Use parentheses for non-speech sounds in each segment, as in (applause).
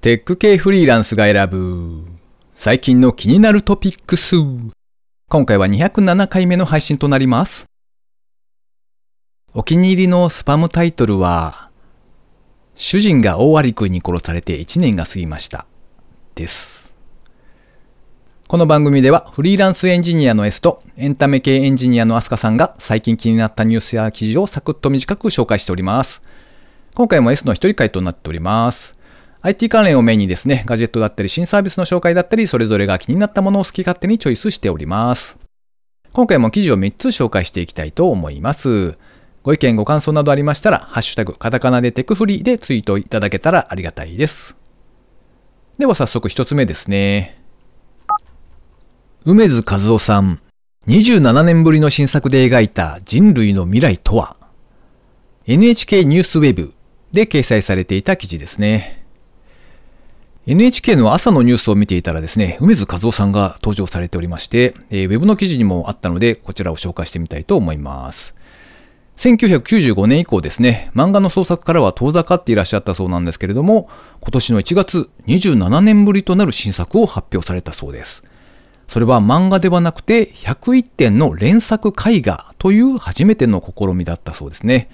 テック系フリーランスが選ぶ最近の気になるトピックス。今回は207回目の配信となります。お気に入りのスパムタイトルは、主人が大割君に殺されて1年が過ぎました。です。この番組ではフリーランスエンジニアの S とエンタメ系エンジニアのアスカさんが最近気になったニュースや記事をサクッと短く紹介しております。今回も S の一人回となっております。IT 関連をメインにですね、ガジェットだったり新サービスの紹介だったり、それぞれが気になったものを好き勝手にチョイスしております。今回も記事を3つ紹介していきたいと思います。ご意見ご感想などありましたら、ハッシュタグ、カタカナでテクフリーでツイートいただけたらありがたいです。では早速一つ目ですね。梅津和夫さん、27年ぶりの新作で描いた人類の未来とは ?NHK ニュースウェブで掲載されていた記事ですね。NHK の朝のニュースを見ていたらですね、梅津和夫さんが登場されておりまして、えーウェブの記事にもあったので、こちらを紹介してみたいと思います。1995年以降ですね、漫画の創作からは遠ざかっていらっしゃったそうなんですけれども、今年の1月、27年ぶりとなる新作を発表されたそうです。それは漫画ではなくて、101点の連作絵画という初めての試みだったそうですね。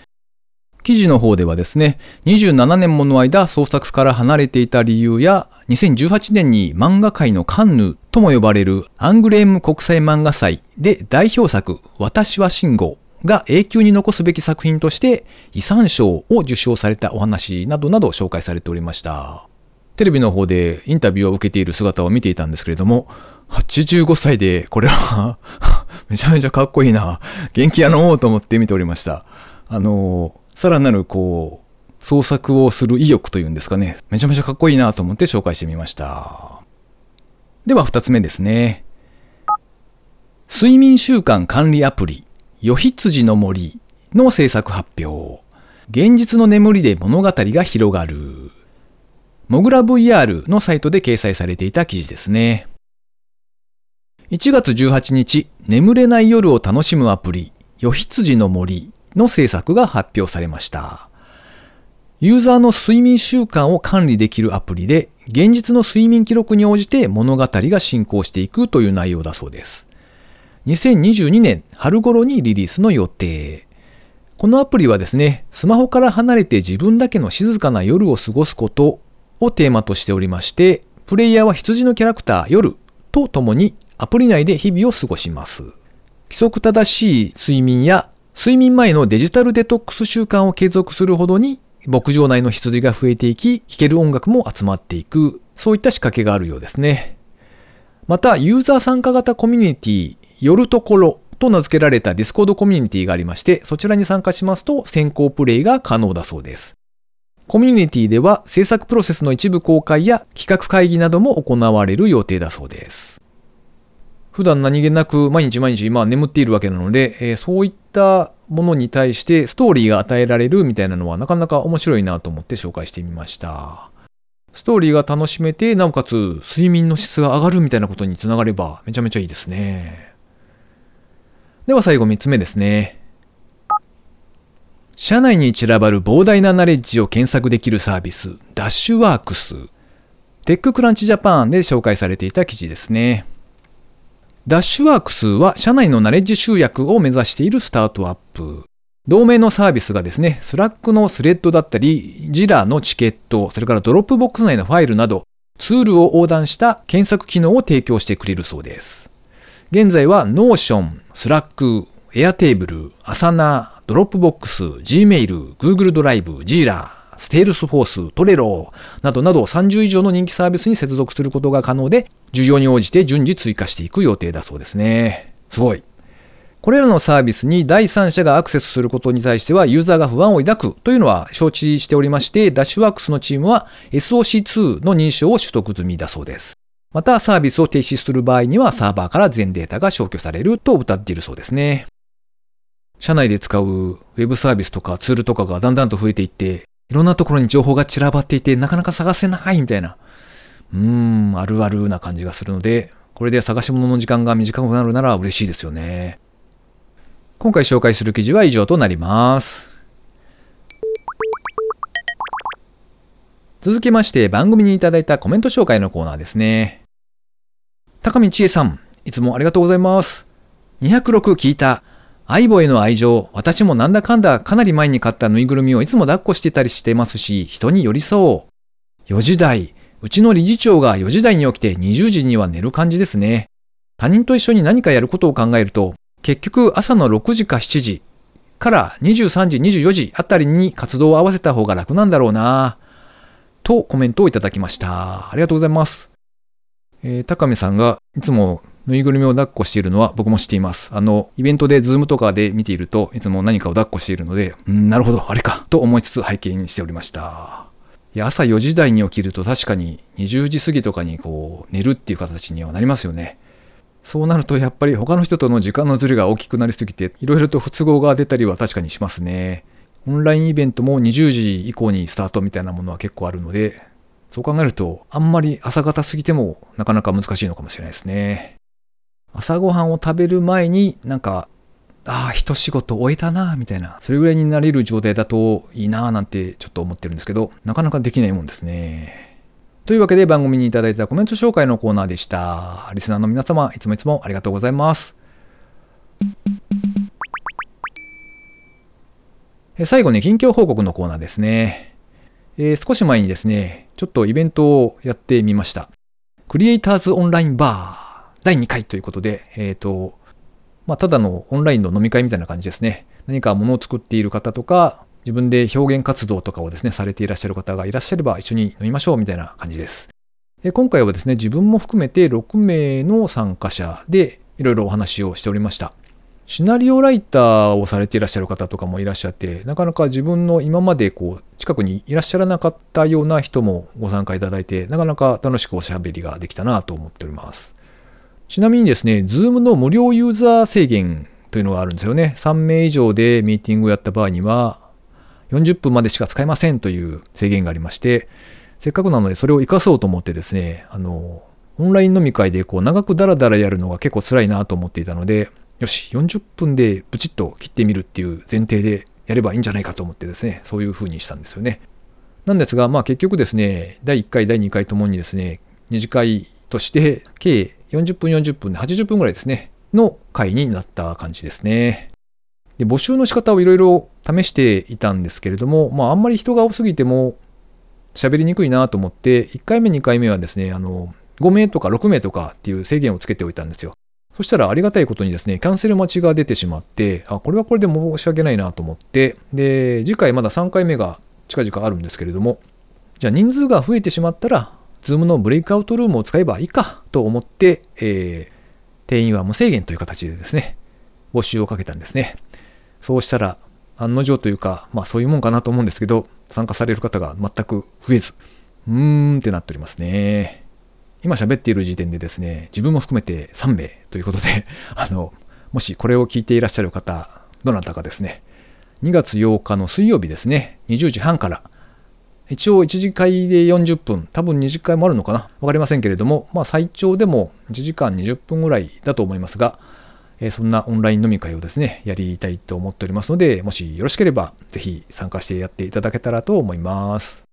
記事の方ではですね、27年もの間創作から離れていた理由や、2018年に漫画界のカンヌとも呼ばれるアングレーム国際漫画祭で代表作私は信号が永久に残すべき作品として遺産賞を受賞されたお話などなど紹介されておりました。テレビの方でインタビューを受けている姿を見ていたんですけれども、85歳でこれは (laughs) めちゃめちゃかっこいいな、元気やのうと思って見ておりました。あの、さらなるこう、創作をする意欲というんですかね。めちゃめちゃかっこいいなと思って紹介してみました。では二つ目ですね。睡眠習慣管理アプリ、よひつじの森の制作発表。現実の眠りで物語が広がる。モグラ VR のサイトで掲載されていた記事ですね。1月18日、眠れない夜を楽しむアプリ、よひつじの森の制作が発表されました。ユーザーの睡眠習慣を管理できるアプリで、現実の睡眠記録に応じて物語が進行していくという内容だそうです。2022年春頃にリリースの予定。このアプリはですね、スマホから離れて自分だけの静かな夜を過ごすことをテーマとしておりまして、プレイヤーは羊のキャラクター夜と共にアプリ内で日々を過ごします。規則正しい睡眠や睡眠前のデジタルデトックス習慣を継続するほどに牧場内の羊が増えていき、聴ける音楽も集まっていく、そういった仕掛けがあるようですね。また、ユーザー参加型コミュニティ、夜ところと名付けられた Discord コミュニティがありまして、そちらに参加しますと先行プレイが可能だそうです。コミュニティでは制作プロセスの一部公開や企画会議なども行われる予定だそうです。普段何気なく毎日毎日、まあ、眠っているわけなので、えーそういったものに対してストーリーが与えられるみたいなのはなかなか面白いなと思って紹介してみました。ストーリーが楽しめて、なおかつ睡眠の質が上がるみたいなことにつながればめちゃめちゃいいですね。では最後3つ目ですね。社内に散らばる膨大なナレッジを検索できるサービス、 Dashworks。TechCrunch Japan で紹介されていた記事ですね。 Dashworks は社内のナレッジ集約を目指しているスタートアップ。同名のサービスがですね、 Slack のスレッドだったり、 Jira のチケット、それから Dropbox 内のファイルなど、ツールを横断した検索機能を提供してくれるそうです。現在は Notion、Slack、Airtable、Asana、Dropbox、Gmail、Google ドライブ、Jira、Salesforce、Trello などなど30以上の人気サービスに接続することが可能で、需要に応じて順次追加していく予定だそうですね。すごい。これらのサービスに第三者がアクセスすることに対してはユーザーが不安を抱くというのは承知しておりまして、ダッシュワークスのチームは SOC2 の認証を取得済みだそうです。またサービスを停止する場合にはサーバーから全データが消去されると謳っているそうですね。社内で使うウェブサービスとかツールとかがだんだんと増えていって、いろんなところに情報が散らばっていてなかなか探せないみたいな。うーん、あるあるな感じがするので、これで探し物の時間が短くなるなら嬉しいですよね。今回紹介する記事は以上となります。続きまして番組にいただいたコメント紹介のコーナーですね。高見千恵さん、いつもありがとうございます。206聞いた。相棒への愛情、私もなんだかんだかなり前に買ったぬいぐるみをいつも抱っこしてたりしてますし、人に寄り添おう。4時台、うちの理事長が4時台に起きて20時には寝る感じですね。他人と一緒に何かやることを考えると、結局朝の6時か7時から23時、24時あたりに活動を合わせた方が楽なんだろうなとコメントをいただきました。ありがとうございます。えー、高見さんがいつもぬいぐるみを抱っこしているのは僕も知っています。あの、イベントでズームとかで見ているといつも何かを抱っこしているので、うん、なるほど、あれか、と思いつつ拝見しておりました。いや、朝4時台に起きると確かに20時過ぎとかにこう寝るっていう形にはなりますよね。そうなるとやっぱり他の人との時間のずれが大きくなりすぎて、いろいろと不都合が出たりは確かにしますね。オンラインイベントも20時以降にスタートみたいなものは結構あるので、そう考えると、あんまり朝方過ぎてもなかなか難しいのかもしれないですね。朝ごはんを食べる前になんか、ああ、一仕事終えたな、みたいな、それぐらいになれる状態だといいな、なんてちょっと思ってるんですけど、なかなかできないもんですね。というわけで番組にいただいたコメント紹介のコーナーでした。リスナーの皆様、いつもいつもありがとうございます。最後に近況報告のコーナーですね。えー、少し前にですね、ちょっとイベントをやってみました。クリエイターズオンラインバー第2回ということで、えっ、ー、と、まあ、ただのオンラインの飲み会みたいな感じですね。何か物を作っている方とか、自分で表現活動とかをですね、されていらっしゃる方がいらっしゃれば一緒に飲みましょうみたいな感じです。で今回はですね、自分も含めて6名の参加者でいろいろお話をしておりました。シナリオライターをされていらっしゃる方とかもいらっしゃって、なかなか自分の今までこう近くにいらっしゃらなかったような人もご参加いただいて、なかなか楽しくおしゃべりができたなと思っております。ちなみにですね、Zoom の無料ユーザー制限というのがあるんですよね。3名以上でミーティングをやった場合には、40分までしか使えませんという制限がありまして、せっかくなのでそれを活かそうと思ってですね、あの、オンライン飲み会でこう長くダラダラやるのが結構辛いなと思っていたので、よし、40分でブチッと切ってみるっていう前提でやればいいんじゃないかと思ってですね、そういう風にしたんですよね。なんですが、まあ結局ですね、第1回、第2回ともにですね、二次会として計40分40分で80分ぐらいですね、の回になった感じですね。で募集の仕方をいろいろ試していたんですけれども、まあ、あんまり人が多すぎても喋りにくいなと思って、1回目、2回目はですね、あの、5名とか6名とかっていう制限をつけておいたんですよ。そしたらありがたいことにですね、キャンセル待ちが出てしまって、あ、これはこれで申し訳ないなと思って、で、次回まだ3回目が近々あるんですけれども、じゃあ人数が増えてしまったら、ズームのブレイクアウトルームを使えばいいかと思って、えー、定員は無制限という形でですね、募集をかけたんですね。そうしたら、案の定というか、まあそういうもんかなと思うんですけど、参加される方が全く増えず、うーんってなっておりますね。今喋っている時点でですね、自分も含めて3名ということで、(laughs) あの、もしこれを聞いていらっしゃる方、どなたかですね、2月8日の水曜日ですね、20時半から、一応1次会で40分、多分2次会もあるのかな。わかりませんけれども、まあ最長でも1時間20分ぐらいだと思いますが、え、そんなオンライン飲み会をですね、やりたいと思っておりますので、もしよろしければぜひ参加してやっていただけたらと思います。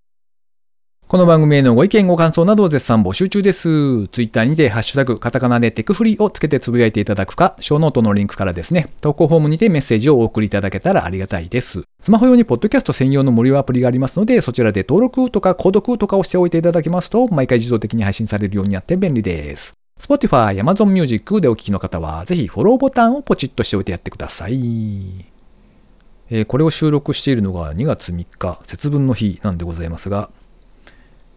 この番組へのご意見ご感想などを絶賛募集中です。ツイッターにてハッシュタグカタカナでテクフリーをつけてつぶやいていただくか、ショーノートのリンクからですね、投稿フォームにてメッセージをお送りいただけたらありがたいです。スマホ用にポッドキャスト専用の無料アプリがありますので、そちらで登録とか購読とかをしておいていただきますと、毎回自動的に配信されるようになって便利です。Spotify、Amazon Music でお聴きの方は、ぜひフォローボタンをポチッとしておいてやってください。えー、これを収録しているのが2月3日、節分の日なんでございますが、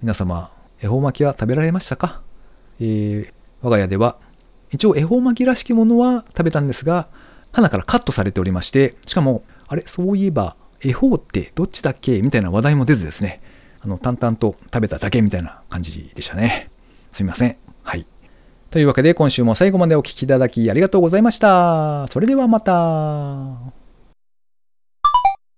皆様、恵方巻きは食べられましたか、えー、我が家では、一応恵方巻きらしきものは食べたんですが、花からカットされておりまして、しかも、あれ、そういえば、恵方ってどっちだっけ？みたいな話題も出ずですね、あの、淡々と食べただけみたいな感じでしたね。すみません。はい。というわけで今週も最後までお聴きいただきありがとうございました。それではまた。